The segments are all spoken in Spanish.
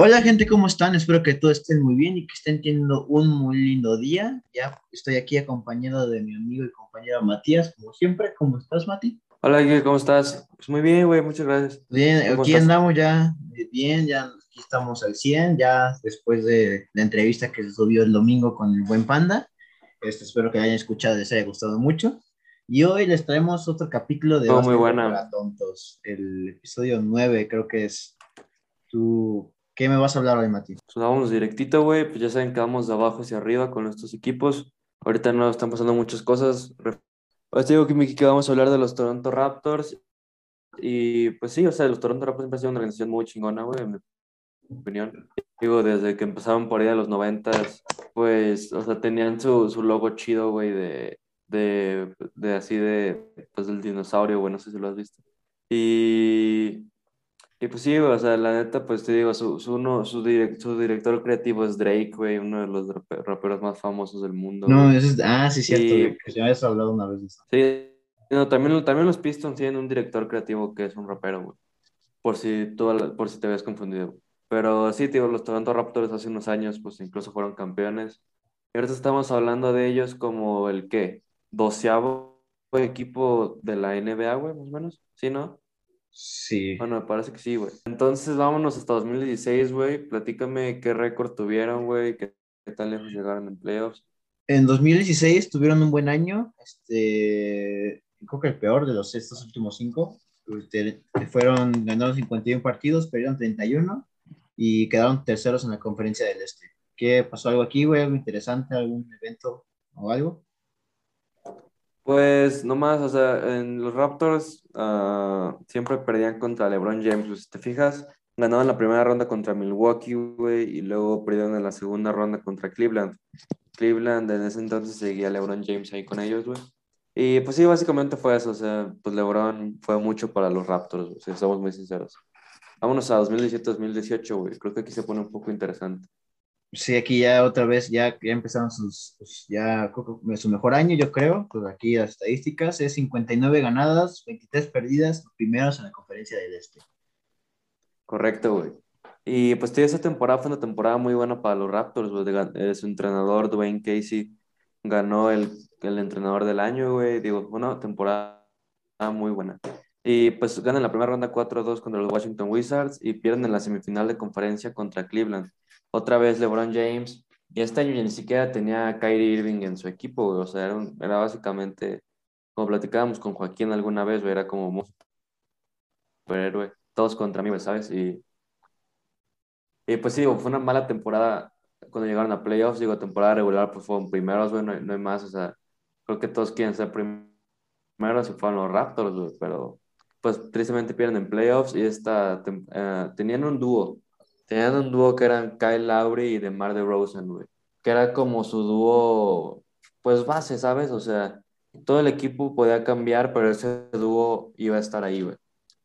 Hola gente, ¿cómo están? Espero que todos estén muy bien y que estén teniendo un muy lindo día. Ya estoy aquí acompañado de mi amigo y compañero Matías, como siempre. ¿Cómo estás, Mati? Hola, Guille, ¿cómo estás? Pues muy bien, güey, muchas gracias. Bien, ¿Cómo aquí estás? andamos ya eh, bien, ya aquí estamos al 100, ya después de la entrevista que se subió el domingo con el buen Panda. Este, espero que la hayan escuchado y les haya gustado mucho. Y hoy les traemos otro capítulo de Oh, muy buena. para tontos, el episodio 9, creo que es. ¿Tú qué me vas a hablar hoy, Mati? Pues vámonos directito, güey, pues ya saben que vamos de abajo hacia arriba con estos equipos. Ahorita no están pasando muchas cosas. Pues te digo que, que vamos a hablar de los Toronto Raptors. Y pues sí, o sea, los Toronto Raptors siempre han sido una organización muy chingona, güey, en mi opinión. Digo, desde que empezaron por ahí de los noventas, pues, o sea, tenían su, su logo chido, güey, de, de, de así de, pues del dinosaurio, güey, no sé si lo has visto. Y, y pues sí, o sea, la neta, pues te digo, su, su, uno, su, direc- su director creativo es Drake, güey, uno de los rape- raperos más famosos del mundo. No, ese es, ah, sí, cierto, Y- güey, que ya habías hablado una vez de eso. Sí, no, también, también los Pistons tienen un director creativo que es un rapero, güey. Por si, tú, por si te habías confundido. Pero sí, tío, los Toronto Raptors hace unos años, pues incluso fueron campeones. Y ahorita estamos hablando de ellos como el qué, doceavo equipo de la NBA, güey, más o menos. ¿Sí, no? Sí. Bueno, me parece que sí, güey. Entonces vámonos hasta 2016, güey. Platícame qué récord tuvieron, güey, qué, qué tan lejos llegaron en playoffs. En 2016 tuvieron un buen año, este, creo que el peor de los estos últimos cinco. Este, fueron, ganaron 51 partidos, perdieron 31 y quedaron terceros en la conferencia del Este. ¿Qué pasó algo aquí, güey? ¿Algo interesante? ¿Algún evento o algo? Pues nomás, o sea, en los Raptors ah, siempre perdían contra LeBron James. Pues, si te fijas, ganaban la primera ronda contra Milwaukee, güey, y luego perdieron en la segunda ronda contra Cleveland. Cleveland en ese entonces seguía LeBron James ahí con ellos, güey. Y pues sí, básicamente fue eso, o sea, pues LeBron fue mucho para los Raptors, o sea, somos muy sinceros. Vámonos a 2017-2018, güey. Creo que aquí se pone un poco interesante. Sí, aquí ya otra vez, ya, ya empezaron sus, ya su mejor año, yo creo. Pues aquí las estadísticas es 59 ganadas, 23 perdidas, primeros en la conferencia del Este. Correcto, güey. Y pues esa temporada fue una temporada muy buena para los Raptors, güey. Eh, Su entrenador, Dwayne Casey, ganó el, el entrenador del año, güey. Digo, una temporada muy buena. Y pues ganan la primera ronda 4-2 contra los Washington Wizards y pierden en la semifinal de conferencia contra Cleveland. Otra vez LeBron James. Y este año ya ni siquiera tenía a Kyrie Irving en su equipo, güey. O sea, era, era básicamente, como platicábamos con Joaquín alguna vez, era como un superhéroe. Todos contra mí, ¿sabes? Y y pues sí, fue una mala temporada cuando llegaron a playoffs. Digo, temporada regular, pues fueron primeros, güey, no, no hay más. O sea, creo que todos quieren ser prim- primeros y fueron los Raptors, pero pues tristemente pierden en playoffs. Y esta, eh, tenían un dúo. Tenían un dúo que eran Kyle Lowry y DeMar DeRozan, güey. Que era como su dúo, pues base, ¿sabes? O sea, todo el equipo podía cambiar, pero ese dúo iba a estar ahí, güey.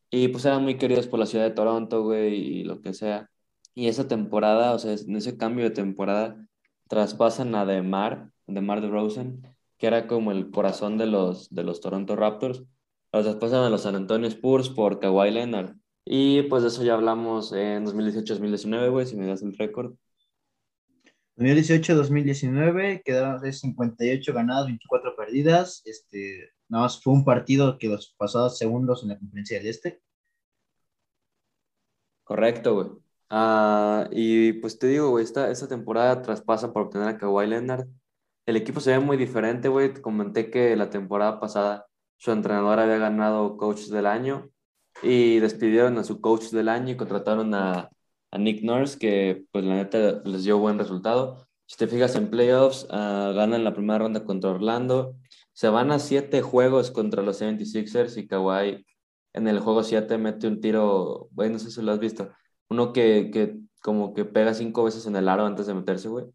Y pues eran muy queridos por la ciudad de Toronto, güey, y lo que sea. Y esa temporada, o sea, en ese cambio de temporada, traspasan a DeMar, DeMar DeRozan, que era como el corazón de los, de los Toronto Raptors. Los traspasan a los San Antonio Spurs por Kawhi Leonard. Y pues de eso ya hablamos en 2018-2019, güey, si me das el récord. 2018-2019 quedaron de 58 ganadas, 24 perdidas. Este, nada más fue un partido que los pasados segundos en la conferencia del Este. Correcto, güey. Ah, y pues te digo, güey, esta, esta temporada traspasan para obtener a Kawhi Leonard. El equipo se ve muy diferente, güey. Te comenté que la temporada pasada su entrenador había ganado coach del año y despidieron a su coach del año y contrataron a, a Nick Nurse, que pues la neta les dio buen resultado. Si te fijas en playoffs, ah, ganan la primera ronda contra Orlando. Se van a siete juegos contra los 76ers y Kawhi en el juego 7 mete un tiro, güey, no sé si lo has visto. Uno que, que como que pega cinco veces en el aro antes de meterse, güey.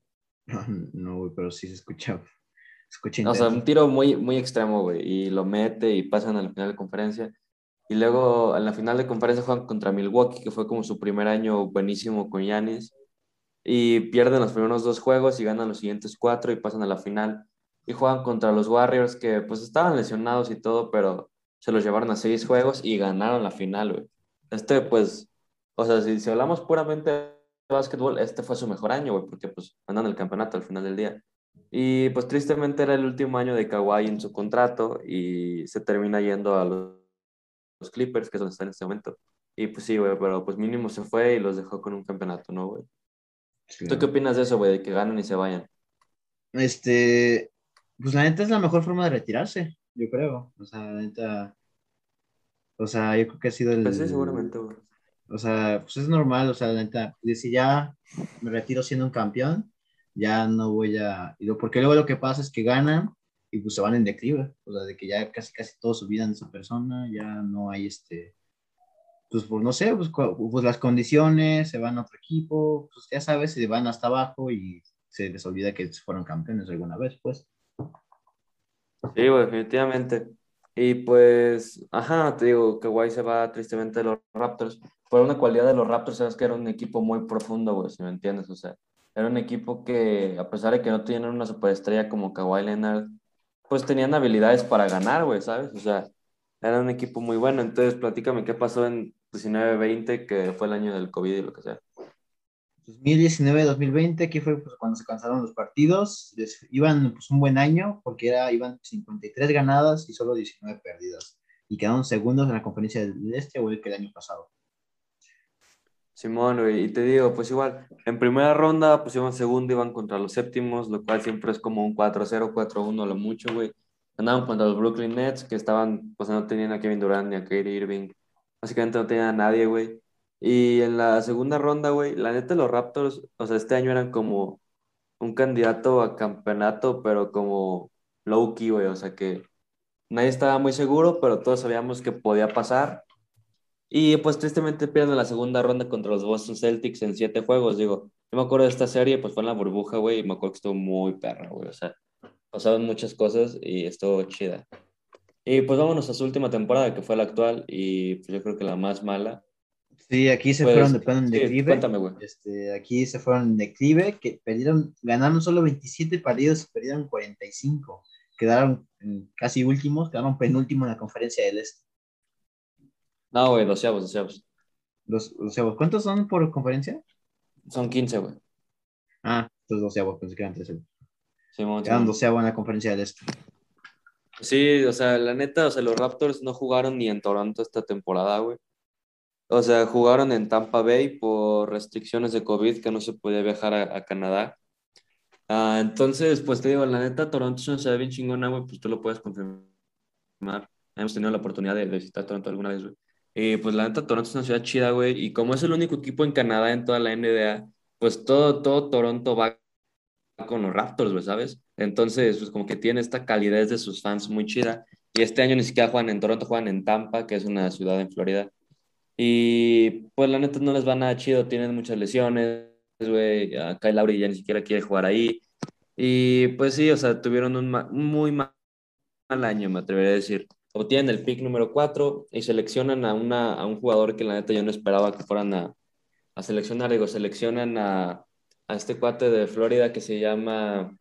No, güey, pero sí se escucha. Se escucha O sea, un tiro muy, muy extremo, güey. Y lo mete y pasan a la final de conferencia. Y luego en la final de conferencia juegan contra Milwaukee, que fue como su primer año buenísimo con Giannis. Y pierden los primeros dos juegos y ganan los siguientes cuatro y pasan a la final. Y juegan contra los Warriors, que pues estaban lesionados y todo, pero se los llevaron a seis juegos y ganaron la final, güey. Este, pues, o sea, si, si hablamos puramente básquetbol, este fue su mejor año, güey, porque pues andan el campeonato al final del día. Y pues tristemente era el último año de Kawhi en su contrato y se termina yendo a los, Clippers, que es donde está en este momento. Y pues sí, güey, pero pues mínimo se fue y los dejó con un campeonato, ¿no, güey? ¿Tú qué opinas de eso, güey, de que ganen y se vayan? Este, pues la neta es la mejor forma de retirarse, yo creo. O sea, la neta, o sea, yo creo que ha sido el... Pues sí, seguramente, güey. O sea, pues es normal, o sea, la neta, si ya me retiro siendo un campeón, ya no voy a... Porque luego lo que pasa es que ganan y pues se van en declive, o sea, de que ya casi casi todos olvidan de esa persona, ya no hay este... Pues, pues no sé, pues, pues, las condiciones, se van a otro equipo, pues ya sabes, se van hasta abajo y se les olvida que fueron campeones alguna vez, pues. Sí, definitivamente. Y pues, ajá, te digo, que Guay se va tristemente de los Raptors, por una cualidad de los Raptors es que era un equipo muy profundo, güey, si me entiendes. O sea, era un equipo que, a pesar de que no tenían una superestrella como Kawhi Leonard, pues tenían habilidades para ganar, güey, ¿sabes? O sea, era un equipo muy bueno. Entonces, platícame qué pasó en 19-20, que fue el año del COVID y lo que sea. 2019-2020, aquí fue pues, cuando se cansaron los partidos. iban pues, un buen año porque era, iban 53 ganadas y solo 19 perdidas. Y quedaron segundos en la conferencia del Este, güey, que el año pasado. Simón, güey, y te digo, pues igual, en primera ronda, pues iban segundo, iban contra los séptimos, lo cual siempre es como un 4-0, 4-1, lo mucho, güey. Andaban contra los Brooklyn Nets, que estaban, pues no tenían a Kevin Durant ni a Kyrie Irving. Básicamente no tenían a nadie, güey. Y en la segunda ronda, güey, la neta, los Raptors, o sea, este año eran como un candidato a campeonato, pero como low-key, güey, o sea que nadie estaba muy seguro, pero todos sabíamos que podía pasar y pues tristemente pierden la segunda ronda contra los Boston Celtics en siete juegos. Digo, yo me acuerdo de esta serie, pues fue en la burbuja, güey, y me acuerdo que estuvo muy perra, güey. O sea, pasaron muchas cosas y estuvo chida. Y pues vámonos a su última temporada, que fue la actual, y pues yo creo que la más mala. Sí, aquí se fueron de en declive. cuéntame, güey. Este, aquí se fueron en declive, que perdieron, ganaron solo 27 partidos y perdieron 45. Quedaron casi últimos, quedaron penúltimos en la conferencia del Este. No, güey, doceavos, doceavos. Los doceavos. ¿Cuántos son por conferencia? Son 15, güey. Ah, los doceavos, pensé que eran 13. Sí, Quedan doceavos en la conferencia del este. Sí, o sea, la neta, o sea, los Raptors no jugaron ni en Toronto esta temporada, güey. O sea, jugaron en Tampa Bay por restricciones de COVID que no se podía viajar a, Canadá. Ah, entonces, pues te digo, la neta, Toronto es una ciudad bien chingona, güey, pues tú lo puedes confirmar. Hemos tenido la oportunidad de visitar Toronto alguna vez, güey. Eh, pues la neta, Toronto es una ciudad chida, güey, y como es el único equipo en Canadá en toda la NBA, pues todo, todo Toronto va con los Raptors, güey, ¿sabes? Entonces, pues como que tiene esta calidez de sus fans muy chida. Y este año ni siquiera juegan en Toronto, juegan en Tampa, que es una ciudad en Florida. Y pues la neta no les va nada chido, tienen muchas lesiones, güey. Kyle Lowry ya ni siquiera quiere jugar ahí. Y pues sí, o sea, tuvieron un, muy mal año, me atrevería a decir obtienen el pick número 4 y seleccionan a, una, a un jugador que la neta yo no esperaba que fueran a, a seleccionar. Digo, seleccionan a, a, este cuate de Florida que se llama,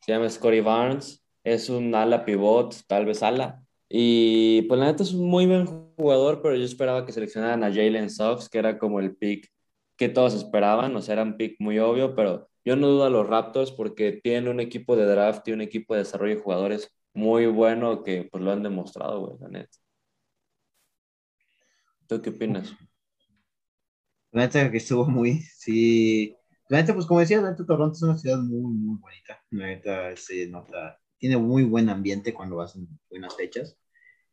se llama Scotty Barnes. Es un ala pivot, tal vez ala. Y pues la neta es un muy buen jugador, pero yo esperaba que seleccionaran a Jalen Sox, que era como el pick que todos esperaban. O sea, era un pick muy obvio, pero yo no dudo a los Raptors porque tienen un equipo de draft y un equipo de desarrollo de jugadores muy bueno que pues lo han demostrado, güey, la neta. ¿Tú qué opinas? La neta que estuvo muy, sí. La neta, pues como decía, la neta Toronto es una ciudad muy, muy bonita. La neta se nota, tiene muy buen ambiente cuando vas en buenas fechas.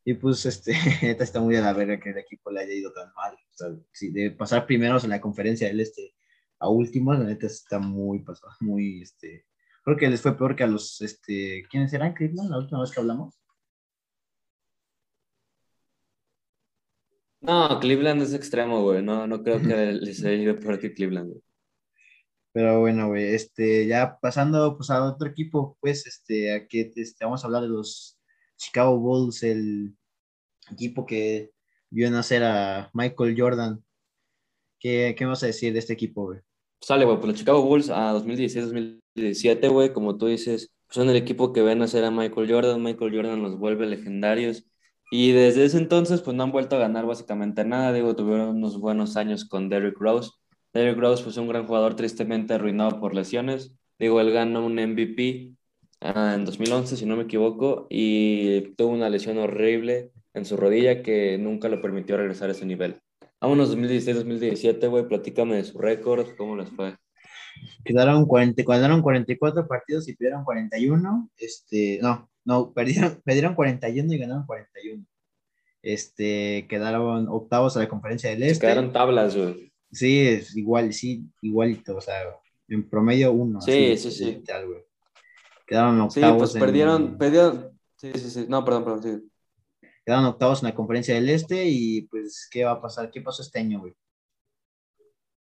Y pues, este, neta está muy a la verga que el equipo le haya ido tan mal. O sea, de pasar primeros en la conferencia del este a últimos, la neta está muy pasado, muy, este, Creo que les fue peor que a los, este, ¿quiénes eran Cleveland la última vez que hablamos? No, Cleveland es extremo, güey. No, no creo que les haya ido peor que Cleveland, güey. Pero bueno, güey, este, ya pasando pues a otro equipo, pues, este, aquí este, vamos a hablar de los Chicago Bulls, el equipo que vio nacer a Michael Jordan. ¿Qué, qué vamos a decir de este equipo, güey? Sale, güey, pues los Chicago Bulls a 2016-2017, güey, como tú dices, son el equipo que ven hacer a Michael Jordan, Michael Jordan los vuelve legendarios. Y desde ese entonces, pues no han vuelto a ganar básicamente nada. Digo, tuvieron unos buenos años con Derrick Rose, Derrick Rose, pues un gran jugador tristemente arruinado por lesiones. Digo, él ganó un MVP ah, en 2011, si no me equivoco, y tuvo una lesión horrible en su rodilla que nunca le permitió regresar a ese nivel. Vámonos 2016-2017, güey, platícame de su récord, ¿cómo les fue? Quedaron, 40, quedaron 44 partidos y perdieron 41. Este, no, no, perdieron, perdieron 41 y ganaron 41. Este, quedaron octavos a la conferencia del Este. Quedaron tablas, güey. Sí, es igual, sí, igualito, o sea, en promedio uno. Sí, sí, sí. Quedaron octavos. Sí, pues perdieron, perdieron, sí, sí, sí, no, perdón, perdón, sí. Quedaron octavos en la conferencia del Este y pues, ¿qué va a pasar? ¿Qué pasó este año, güey?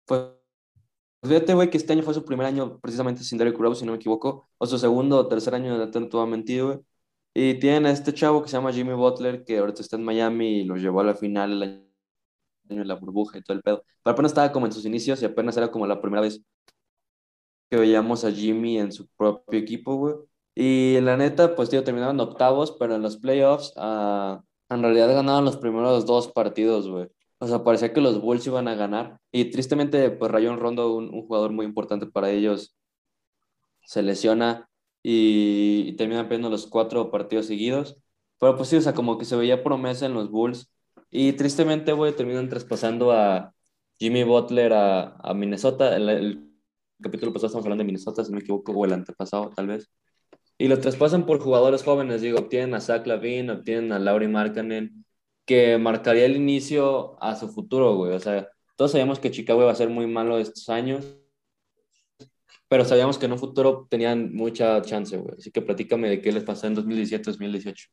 Pues fíjate, güey, que este año fue su primer año precisamente sin Derek Rose, si no me equivoco, o su segundo o tercer año de atento mentido, güey. Y tienen a este chavo que se llama Jimmy Butler, que ahorita está en Miami y los llevó a la final el año de la burbuja y todo el pedo. Pero apenas estaba como en sus inicios y apenas era como la primera vez que veíamos a Jimmy en su propio equipo, güey. Y la neta, pues, tío, terminaron octavos, pero en los playoffs, uh, en realidad ganaron los primeros dos partidos, güey. O sea, parecía que los Bulls iban a ganar. Y tristemente, pues Rayon Rondo, un, un jugador muy importante para ellos, se lesiona y, y terminan perdiendo los cuatro partidos seguidos. Pero pues sí, o sea, como que se veía promesa en los Bulls. Y tristemente, güey, terminan traspasando a Jimmy Butler a, a Minnesota. El, el, capítulo pasado estamos hablando de Minnesota, si no me equivoco, o el antepasado, tal vez. Y lo traspasan por jugadores jóvenes, digo, obtienen a Zach Lavin, obtienen a Laurie Markkanen, que marcaría el inicio a su futuro, güey. O sea, todos sabíamos que Chicago iba a ser muy malo estos años, pero sabíamos que en un futuro tenían mucha chance, güey. Así que platícame de qué les pasó en 2017-2018.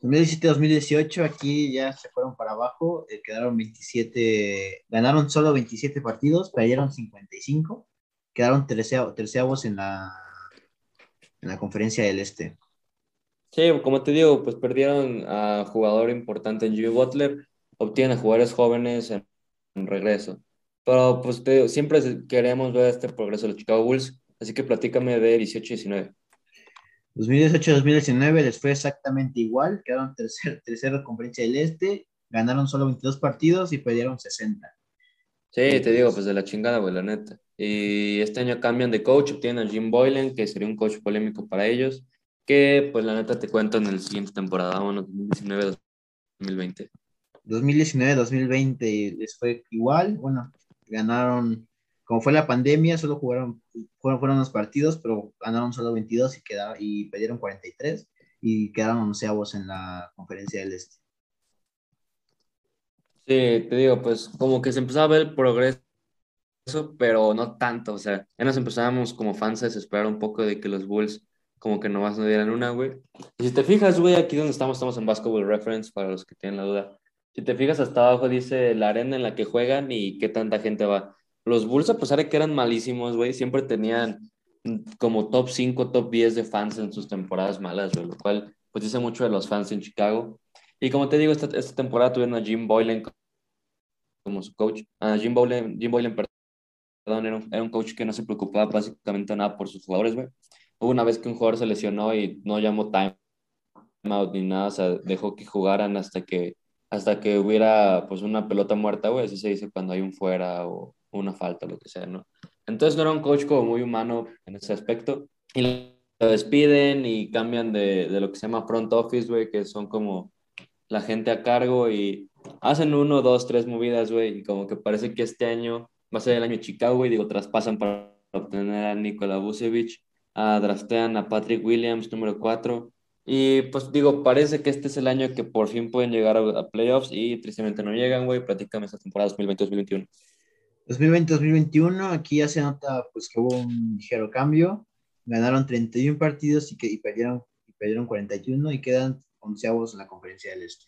2017-2018, aquí ya se fueron para abajo, eh, quedaron 27, ganaron solo 27 partidos, perdieron 55, quedaron terceavos en la, en la conferencia del Este. Sí, como te digo, pues perdieron a jugador importante en Jimmy Butler, obtienen a jugadores jóvenes en, regreso. Pero pues te siempre queremos ver este progreso de los Chicago Bulls, así que platícame de 18-19. 2018-2019 les fue exactamente igual, quedaron tercer, tercera conferencia del Este, ganaron solo 22 partidos y perdieron 60. Sí, te digo, pues de la chingada, güey, la neta. Y este año cambian de coach, obtienen a Jim Boylan, que sería un coach polémico para ellos que pues la neta te cuento en el siguiente temporada, bueno, 2019-2020. 2019-2020 les fue igual, bueno, ganaron, como fue la pandemia, solo jugaron, fueron, fueron los partidos, pero ganaron solo 22 y, quedaron, y perdieron 43 y quedaron onceavos en la conferencia del Este. Sí, te digo, pues como que se empezó a ver el progreso, pero no tanto, o sea, ya nos empezábamos como fans a desesperar un poco de que los Bulls como que nomás no dieran una, güey. Y si te fijas, güey, aquí donde estamos, estamos en Basketball Reference, para los que tienen la duda. Si te fijas, hasta abajo dice la arena en la que juegan y qué tanta gente va. Los Bulls, a pesar de que eran malísimos, güey, siempre tenían como top 5, top 10 de fans en sus temporadas malas, güey, lo cual pues dice mucho de los fans en Chicago. Y como te digo, esta, esta temporada tuvieron a Jim Boylan como su coach. A Jim Boylan, Jim Boylan, perdón, era un, era un coach que no se preocupaba básicamente nada por sus jugadores, güey Hubo una vez que un jugador se lesionó y no llamó timeout ni nada, o sea, dejó que jugaran hasta que, hasta que hubiera pues una pelota muerta, güey, así se dice cuando hay un fuera o una falta, lo que sea, ¿no? Entonces no era un coach como muy humano en ese aspecto. Y lo despiden y cambian de, de lo que se llama front office, güey, que son como la gente a cargo y hacen uno, dos, tres movidas, güey, y como que parece que este año va a ser el año Chicago, y digo, traspasan para obtener a Nikola Vucevic uh, draftean a Patrick Williams, número 4. Y pues digo, parece que este es el año que por fin pueden llegar a, playoffs y tristemente no llegan, güey. Platícame esta temporada 2020-2021. 2020-2021, aquí ya se nota pues que hubo un ligero cambio. Ganaron 31 partidos y, que, y perdieron, y perdieron 41 y quedan onceavos en la conferencia del Este.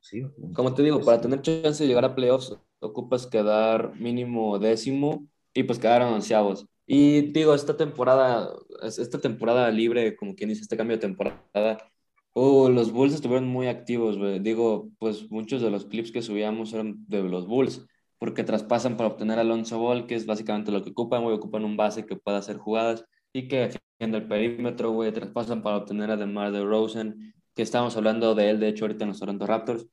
Sí, Como te digo, para tener chance de llegar a playoffs, ocupas quedar mínimo décimo y pues quedaron onceavos. Y digo, esta temporada, esta temporada libre, como quien dice, este cambio de temporada, oh, los Bulls estuvieron muy activos, Digo, pues muchos de los clips que subíamos eran de los Bulls, porque traspasan para obtener a Alonso Ball, que es básicamente lo que ocupan, güey, ocupan un base que pueda hacer jugadas y que en el perímetro, güey, traspasan para obtener a DeMar DeRozan, que estamos hablando de él, de hecho, ahorita en los Toronto Raptors.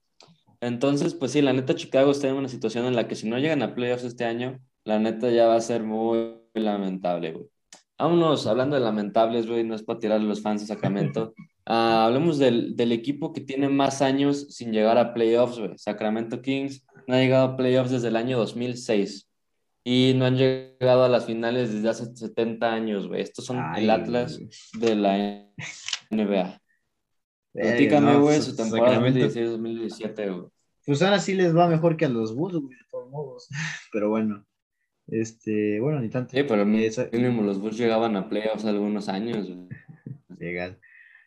Entonces, pues sí, la neta Chicago está en una situación en la que si no llegan a playoffs este año, la neta ya va a ser muy lamentable, güey. Vámonos, hablando de lamentables, güey, no es para tirar a los fans de Sacramento. Ah, hablemos del, del, equipo que tiene más años sin llegar a playoffs, güey. Sacramento Kings no ha llegado a playoffs desde el año 2006 y no han llegado a las finales desde hace 70 años, güey. Estos son el Atlas de la NBA. Platícame, güey, su temporada 2016-2017, güey. Pues ahora sí les va mejor que a los Bulls, güey, de todos modos. Pero bueno. Este, bueno, ni tanto. Sí, pero mínimo los Bulls llegaban a playoffs algunos años. Llegan.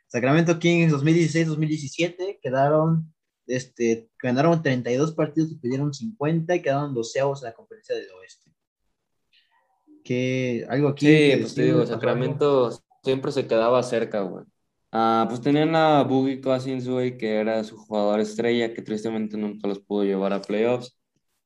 Sacramento Kings 2016-2017 quedaron, este, ganaron 32 partidos y perdieron 50 y quedaron doceavos en la conferencia del oeste. Que algo aquí. Sí, pues te digo, Sacramento siempre se quedaba cerca, güey. Ah, pues tenían a Boogie Cousins, güey, que era su jugador estrella, que tristemente nunca los pudo llevar a playoffs.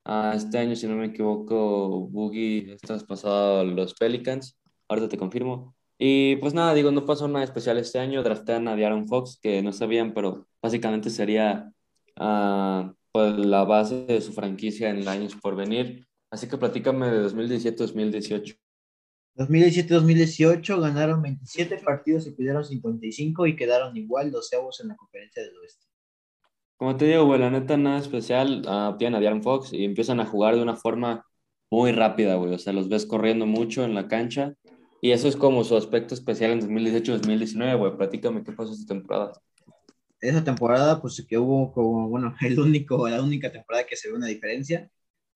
Ah, este año, si no me equivoco, Boogie está pasado los Pelicans. Ahorita te confirmo. Y pues nada, digo, no pasó nada especial este año. Draftean a Diaron Fox, que no sabían, pero básicamente sería uh, pues, la base de su franquicia en años por venir. Así que platícame de 2017-2018. 2017-2018 ganaron 27 partidos y pidieron 55 y quedaron igual doceavos en la conferencia del oeste. Como te digo, güey, la neta nada especial. Uh, tienen a Diaron Fox y empiezan a jugar de una forma muy rápida, güey. O sea, los ves corriendo mucho en la cancha y eso es como su aspecto especial en 2018-2019, güey. Platícame qué pasó esta temporada. Esa temporada, pues que hubo como, bueno, el único, la única temporada que se ve una diferencia,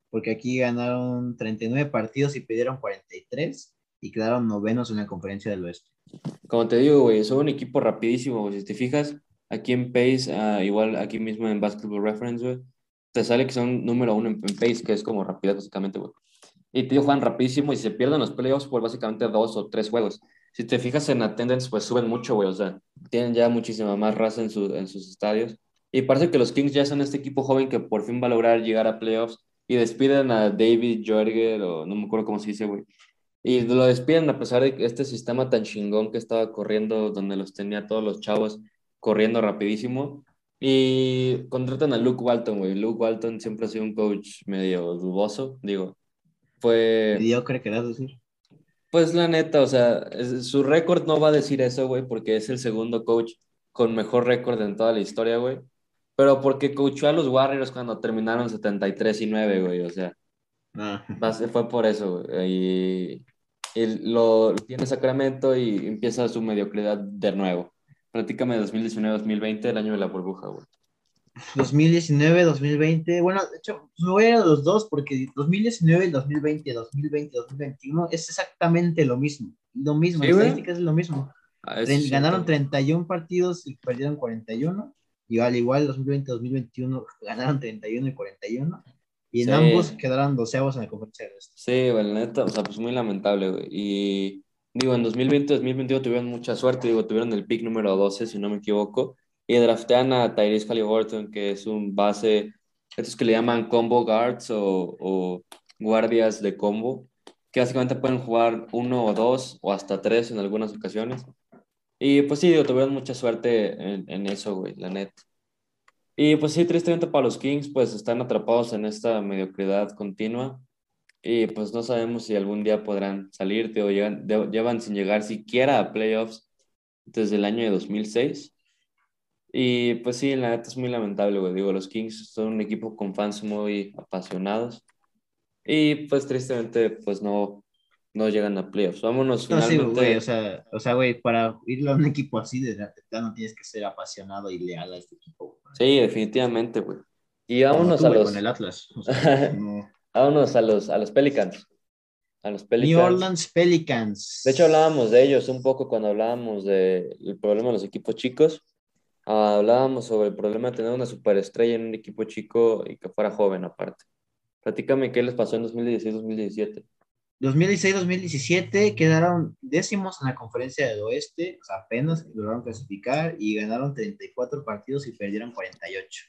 porque aquí ganaron 39 partidos y pidieron 43 y quedaron novenos en la conferencia del oeste. Como te digo, güey, son un equipo rapidísimo, güey. Si te fijas, aquí en Pace, ah, igual aquí mismo en Basketball Reference, güey, te sale que son número uno en, en Pace, que es como rapidez básicamente, güey. Y te juegan rapidísimo y se pierden los playoffs por básicamente dos o tres juegos. Si te fijas en attendance, pues suben mucho, güey. O sea, tienen ya muchísima más raza en, su, en sus estadios. Y parece que los Kings ya son este equipo joven que por fin va a lograr llegar a playoffs y despiden a David Jorger, o no me acuerdo cómo se dice, güey. Y lo despiden a pesar de este sistema tan chingón que estaba corriendo, donde los tenía todos los chavos corriendo rapidísimo. Y contratan a Luke Walton, güey. Luke Walton siempre ha sido un coach medio dudoso, digo fue... Mediocre, querías decir. Pues la neta, o sea, su récord no va a decir eso, güey, porque es el segundo coach con mejor récord en toda la historia, güey. Pero porque coachó a los Warriors cuando terminaron 73 y 9, güey, o sea. Ah. Fue por eso, güey. Y, y, lo tiene Sacramento y empieza su mediocridad de nuevo. Prácticamente 2019-2020, el año de la burbuja, güey. 2019, 2020, bueno, de hecho, me voy a ir a los dos porque 2019, 2020, 2020, 2021 es exactamente lo mismo. Lo mismo, ¿Sí, es lo mismo. Ah, ganaron 31 partidos y perdieron 41. Y al igual 2020, 2021 ganaron 31 y 41. Y en ambos quedaron doceavos en la conferencia de Sí, bueno, neta, o sea, pues muy lamentable, güey. Y digo, en 2020, 2021 tuvieron mucha suerte, digo, tuvieron el pick número 12, si no me equivoco y draftean a Tyrese Halliburton, que es un base, estos que le llaman combo guards o, o, guardias de combo, que básicamente pueden jugar uno o dos o hasta tres en algunas ocasiones. Y pues sí, tuvieron mucha suerte en, en eso, güey, la net. Y pues sí, tristemente para los Kings, pues están atrapados en esta mediocridad continua. Y pues no sabemos si algún día podrán salir, o llegan, llevan sin llegar siquiera a playoffs desde el año de 2006. Y pues sí, la neta es muy lamentable, güey. Digo, los Kings son un equipo con fans muy apasionados. Y pues tristemente, pues no, no llegan a playoffs. Vámonos no, finalmente. Sí, güey, o sea, o sea, güey, para ir a un equipo así de no tienes que ser apasionado y leal a este equipo. Sí, definitivamente, güey. Y vámonos a los. Con el Atlas. vámonos a los, a los Pelicans. A los Pelicans. New Orleans Pelicans. De hecho, hablábamos de ellos un poco cuando hablábamos del problema de los equipos chicos hablábamos sobre el problema de tener una superestrella en un equipo chico y que fuera joven aparte. Platícame qué les pasó en 2016-2017. 2016-2017 quedaron décimos en la conferencia del oeste, o sea, apenas lograron clasificar y ganaron 34 partidos y perdieron 48.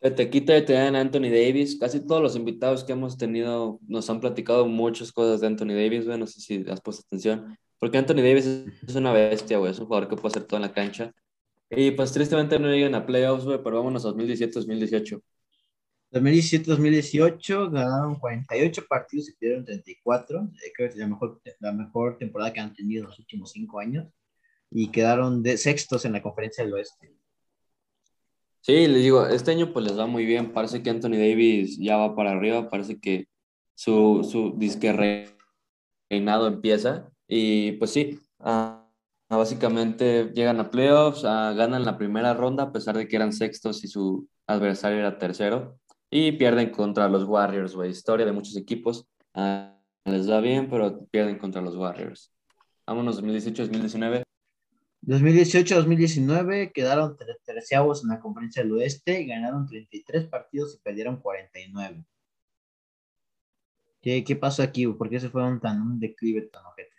Te quita de tener a Anthony Davis. Casi todos los invitados que hemos tenido nos han platicado muchas cosas de Anthony Davis, güey. No sé si has puesto atención. Porque Anthony Davis es una bestia, güey. Es un jugador que puede hacer todo en la cancha. Y pues tristemente no llegan a playoffs, güey, pero vámonos a 2017-2018. 2017-2018 ganaron 48 partidos y perdieron 34. Eh, creo que es la mejor, la mejor temporada que han tenido en los últimos cinco años. Y quedaron de sextos en la conferencia del oeste. Sí, les digo, este año pues les va muy bien. Parece que Anthony Davis ya va para arriba. Parece que su, su disque reinado empieza. Y pues sí, uh, básicamente llegan a playoffs, uh, ganan la primera ronda a pesar de que eran sextos y su adversario era tercero y pierden contra los Warriors, güey. Historia de muchos equipos. Ah, les va bien, pero pierden contra los Warriors. Vámonos 2018-2019. 2018-2019 quedaron treceavos en la conferencia del oeste, ganaron 33 partidos y perdieron 49. ¿Qué, qué pasó aquí? ¿Por qué se fueron tan un declive tan ojete?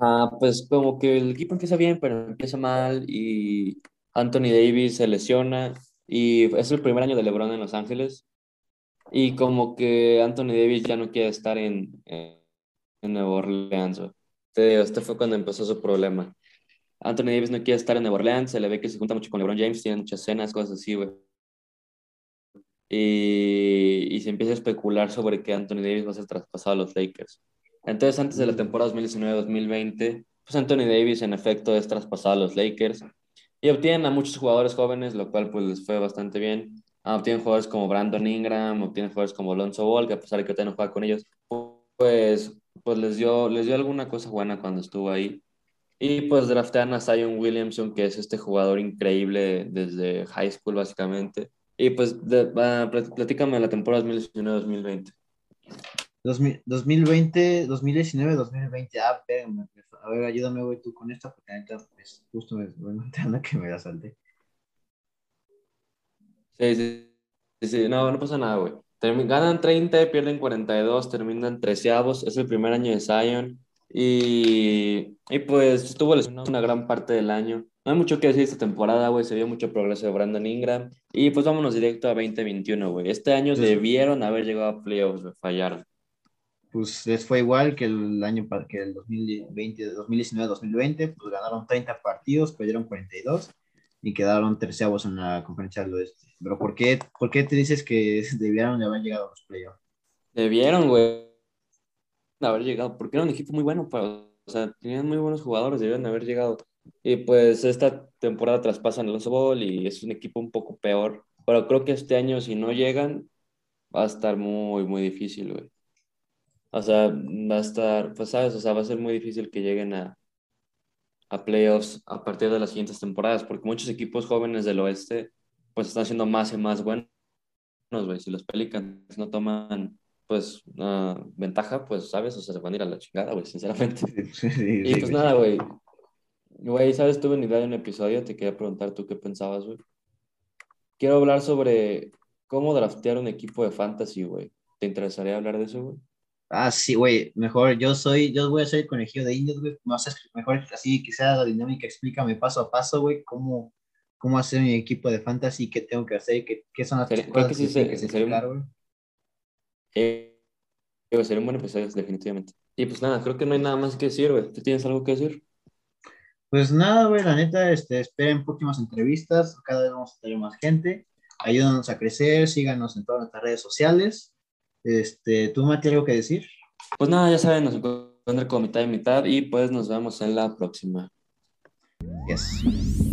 Ah, pues como que el equipo empieza bien, pero empieza mal y Anthony Davis se lesiona y es el primer año de LeBron en Los Ángeles. Y como que Anthony Davis ya no quiere estar en, en, Nueva Orleans. Te este fue cuando empezó su problema. Anthony Davis no quiere estar en Nueva Orleans, se le ve que se junta mucho con LeBron James, tiene muchas cenas, cosas así, güey. Y, y, se empieza a especular sobre que Anthony Davis va a ser traspasado a los Lakers. Entonces, antes de la temporada 2019-2020, pues Anthony Davis en efecto es traspasado a los Lakers y obtienen a muchos jugadores jóvenes, lo cual pues les fue bastante bien. Ah, obtienen jugadores como Brandon Ingram, obtienen jugadores como Alonso Ball, que a pesar de que usted no juega con ellos, pues, pues les, dio, les dio alguna cosa buena cuando estuvo ahí. Y pues draftean a Zion Williamson, que es este jugador increíble desde high school básicamente. Y pues de, platícame la temporada 2019-2020. 2020, 2019, 2020. Ah, espérame, a ver, ayúdame, güey, tú con esta, porque ahorita, pues, justo me voy que me la salte. Sí, sí, sí, no, no pasa nada, güey. Ganan 30, pierden 42, terminan treceavos. Es el primer año de Zion. Y, y pues estuvo lesionado una gran parte del año. No hay mucho que decir esta temporada, güey. Se vio mucho progreso de Brandon Ingram. Y pues vámonos directo a 2021, güey. Este año debieron haber llegado a playoffs, güey. Fallaron pues les fue igual que el año que el 2020, 2019-2020, pues ganaron 30 partidos, perdieron 42 y quedaron terceavos en la conferencia del oeste. Pero ¿por qué, ¿por qué te dices que debieron de haber llegado a los playoffs? Debieron, güey, de haber llegado, porque era un equipo muy bueno, o sea, tenían muy buenos jugadores, debieron de haber llegado. Y pues esta temporada traspasan los Ball y es un equipo un poco peor, pero creo que este año si no llegan va a estar muy, muy difícil, güey. O sea, va a estar, pues sabes, o sea, va a ser muy difícil que lleguen a, a playoffs a partir de las siguientes temporadas, porque muchos equipos jóvenes del oeste, pues están siendo más y más buenos, güey. Si los Pelicans no toman, pues, ventaja, pues, ¿sabes? O sea, se van a ir a la chingada, güey, sinceramente. y pues nada, güey. Güey, ¿sabes? Tuve una idea de un episodio, te quería preguntar tú qué pensabas, güey. Quiero hablar sobre cómo draftear un equipo de fantasy, güey. ¿Te interesaría hablar de eso, güey? Ah, sí, güey, mejor yo soy, yo voy a ser el conejillo de indios, güey, mejor así que sea la dinámica, explícame paso a paso, güey, cómo, cómo hacer mi equipo de fantasy, qué tengo que hacer, qué, qué son las cosas que, sí, que, se, sería güey. Eh, sería un buen episodio, definitivamente. Y pues nada, creo que no hay nada más que decir, güey. ¿Tú tienes algo que decir? Pues nada, güey, la neta, este, esperen próximas entrevistas, cada vez vamos a tener más gente, ayúdanos a crecer, síganos en todas nuestras redes sociales, este, ¿Tú, Mati, algo que decir? Pues nada, ya saben, nos encuentran con mitad y mitad y pues nos vemos en la próxima. Yes.